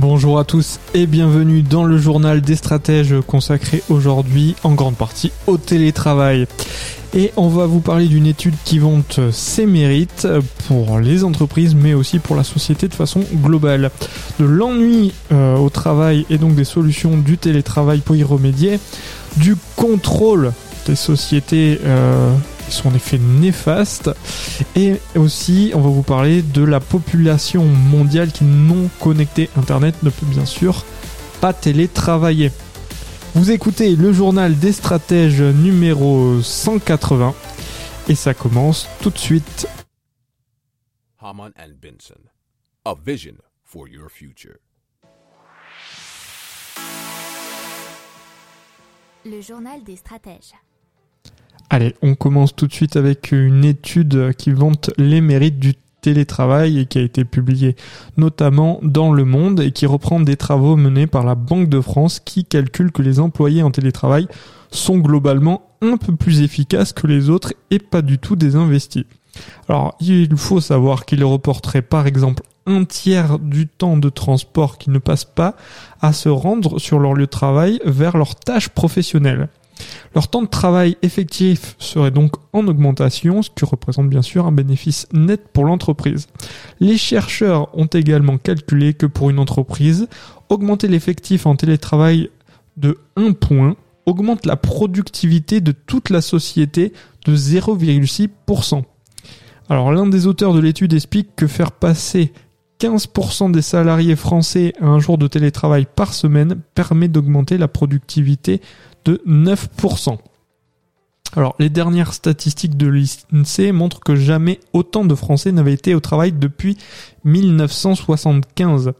Bonjour à tous et bienvenue dans le journal des stratèges consacré aujourd'hui en grande partie au télétravail. Et on va vous parler d'une étude qui vante ses mérites pour les entreprises mais aussi pour la société de façon globale. De l'ennui euh, au travail et donc des solutions du télétravail pour y remédier, du contrôle des sociétés euh, qui sont en effet néfastes. Et aussi, on va vous parler de la population mondiale qui non connectée Internet ne peut bien sûr pas télétravailler. Vous écoutez le journal des stratèges numéro 180 et ça commence tout de suite. Haman and Benson, a vision for your future. Le journal des stratèges. Allez, on commence tout de suite avec une étude qui vante les mérites du télétravail et qui a été publiée notamment dans Le Monde et qui reprend des travaux menés par la Banque de France qui calcule que les employés en télétravail sont globalement un peu plus efficaces que les autres et pas du tout désinvestis. Alors, il faut savoir qu'ils reporteraient par exemple un tiers du temps de transport qui ne passe pas à se rendre sur leur lieu de travail vers leurs tâches professionnelles. Leur temps de travail effectif serait donc en augmentation, ce qui représente bien sûr un bénéfice net pour l'entreprise. Les chercheurs ont également calculé que pour une entreprise, augmenter l'effectif en télétravail de 1 point augmente la productivité de toute la société de 0,6%. Alors l'un des auteurs de l'étude explique que faire passer 15% des salariés français à un jour de télétravail par semaine permet d'augmenter la productivité de 9%. Alors, les dernières statistiques de l'INSEE montrent que jamais autant de Français n'avaient été au travail depuis 1975.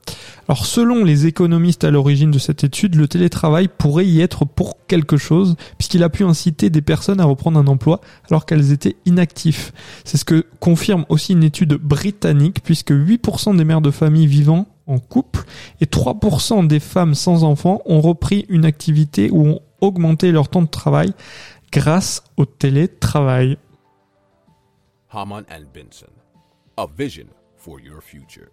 Alors, selon les économistes à l'origine de cette étude, le télétravail pourrait y être pour quelque chose, puisqu'il a pu inciter des personnes à reprendre un emploi alors qu'elles étaient inactifs. C'est ce que confirme aussi une étude britannique, puisque 8% des mères de famille vivant en couple et 3% des femmes sans enfants ont repris une activité ou ont augmenté leur temps de travail grâce au télétravail. Haman and Benson, a vision for your future.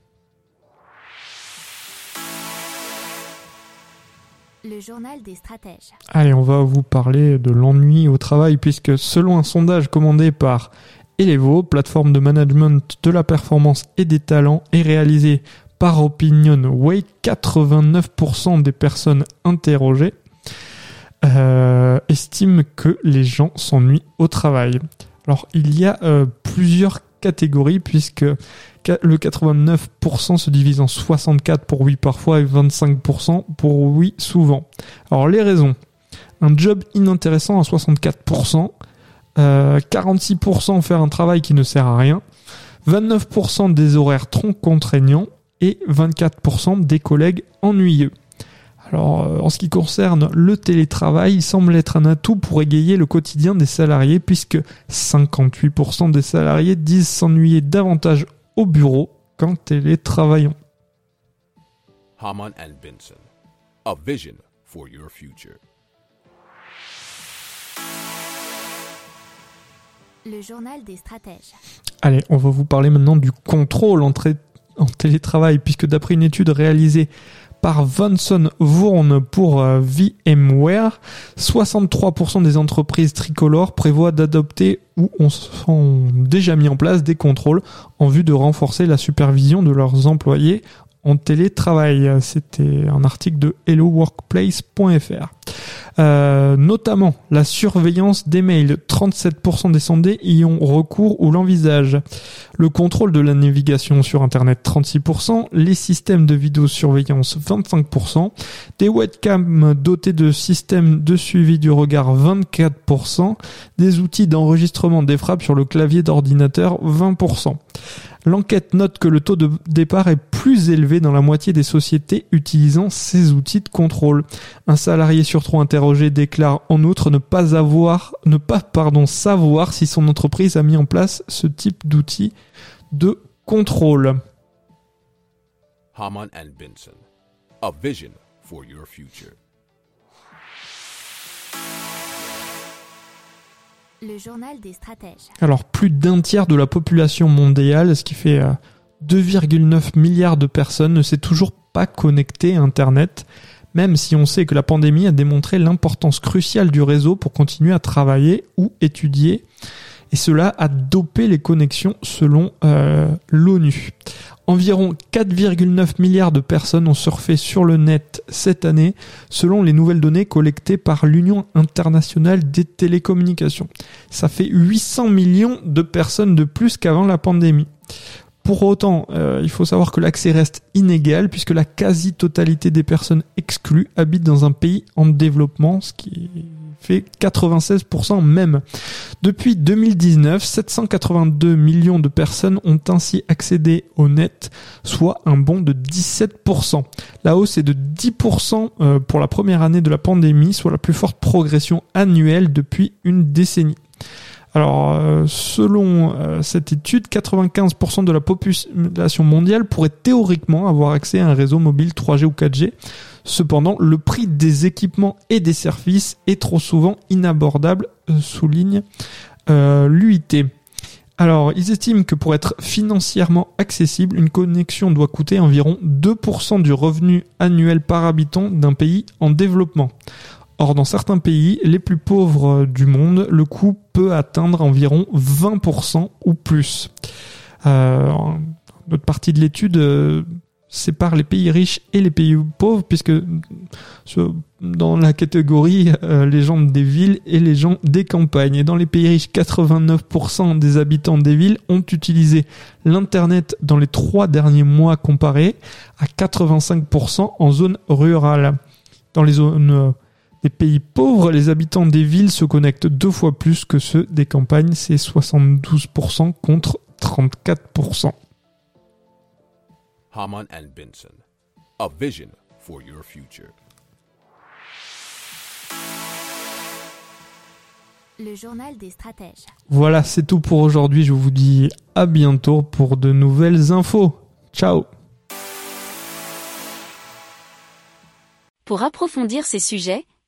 Le journal des stratèges. Allez, on va vous parler de l'ennui au travail puisque selon un sondage commandé par Elevo, plateforme de management de la performance et des talents, et réalisé par OpinionWay, 89% des personnes interrogées euh, estiment que les gens s'ennuient au travail. Alors il y a euh, plusieurs catégories puisque le 89% se divise en 64 pour oui parfois et 25% pour oui souvent. Alors les raisons. Un job inintéressant à 64%, euh, 46% faire un travail qui ne sert à rien, 29% des horaires trop contraignants et 24% des collègues ennuyeux. Alors, euh, en ce qui concerne le télétravail, il semble être un atout pour égayer le quotidien des salariés, puisque 58% des salariés disent s'ennuyer davantage au bureau qu'en télétravaillant. Haman and Benson, a vision for your future. Le journal des stratèges. Allez, on va vous parler maintenant du contrôle en, en télétravail, puisque d'après une étude réalisée par Vanson Vourne pour euh, VMware, 63% des entreprises tricolores prévoient d'adopter ou ont déjà mis en place des contrôles en vue de renforcer la supervision de leurs employés en télétravail. C'était un article de helloworkplace.fr. Euh, notamment la surveillance des mails. 37% des sondés y ont recours ou l'envisagent. Le contrôle de la navigation sur Internet 36%, les systèmes de vidéosurveillance 25%, des webcams dotés de systèmes de suivi du regard 24%, des outils d'enregistrement des frappes sur le clavier d'ordinateur 20%. L'enquête note que le taux de départ est plus élevé dans la moitié des sociétés utilisant ces outils de contrôle. Un salarié sur trois interrogé déclare en outre ne pas avoir, ne pas, pardon, savoir si son entreprise a mis en place ce type d'outils de contrôle. Haman and Benson. A vision for your future. Le journal des stratèges. Alors plus d'un tiers de la population mondiale, ce qui fait euh, 2,9 milliards de personnes, ne s'est toujours pas connecté à Internet, même si on sait que la pandémie a démontré l'importance cruciale du réseau pour continuer à travailler ou étudier. Et cela a dopé les connexions selon euh, l'ONU. Environ 4,9 milliards de personnes ont surfé sur le net cette année, selon les nouvelles données collectées par l'Union internationale des télécommunications. Ça fait 800 millions de personnes de plus qu'avant la pandémie. Pour autant, euh, il faut savoir que l'accès reste inégal puisque la quasi-totalité des personnes exclues habitent dans un pays en développement, ce qui fait 96% même. Depuis 2019, 782 millions de personnes ont ainsi accédé au net, soit un bond de 17%. La hausse est de 10% euh, pour la première année de la pandémie, soit la plus forte progression annuelle depuis une décennie. Alors, euh, selon euh, cette étude, 95% de la population mondiale pourrait théoriquement avoir accès à un réseau mobile 3G ou 4G. Cependant, le prix des équipements et des services est trop souvent inabordable, euh, souligne l'UIT. Alors, ils estiment que pour être financièrement accessible, une connexion doit coûter environ 2% du revenu annuel par habitant d'un pays en développement. Or, dans certains pays, les plus pauvres du monde, le coût peut atteindre environ 20% ou plus. Euh, notre partie de l'étude euh, sépare les pays riches et les pays pauvres, puisque dans la catégorie euh, les gens des villes et les gens des campagnes. Et dans les pays riches, 89% des habitants des villes ont utilisé l'Internet dans les trois derniers mois comparés à 85% en zone rurale. Dans les zones les pays pauvres, les habitants des villes se connectent deux fois plus que ceux des campagnes, c'est 72% contre 34%. Haman and Benson. A vision for your future. Le journal des stratèges. Voilà, c'est tout pour aujourd'hui. Je vous dis à bientôt pour de nouvelles infos. Ciao Pour approfondir ces sujets,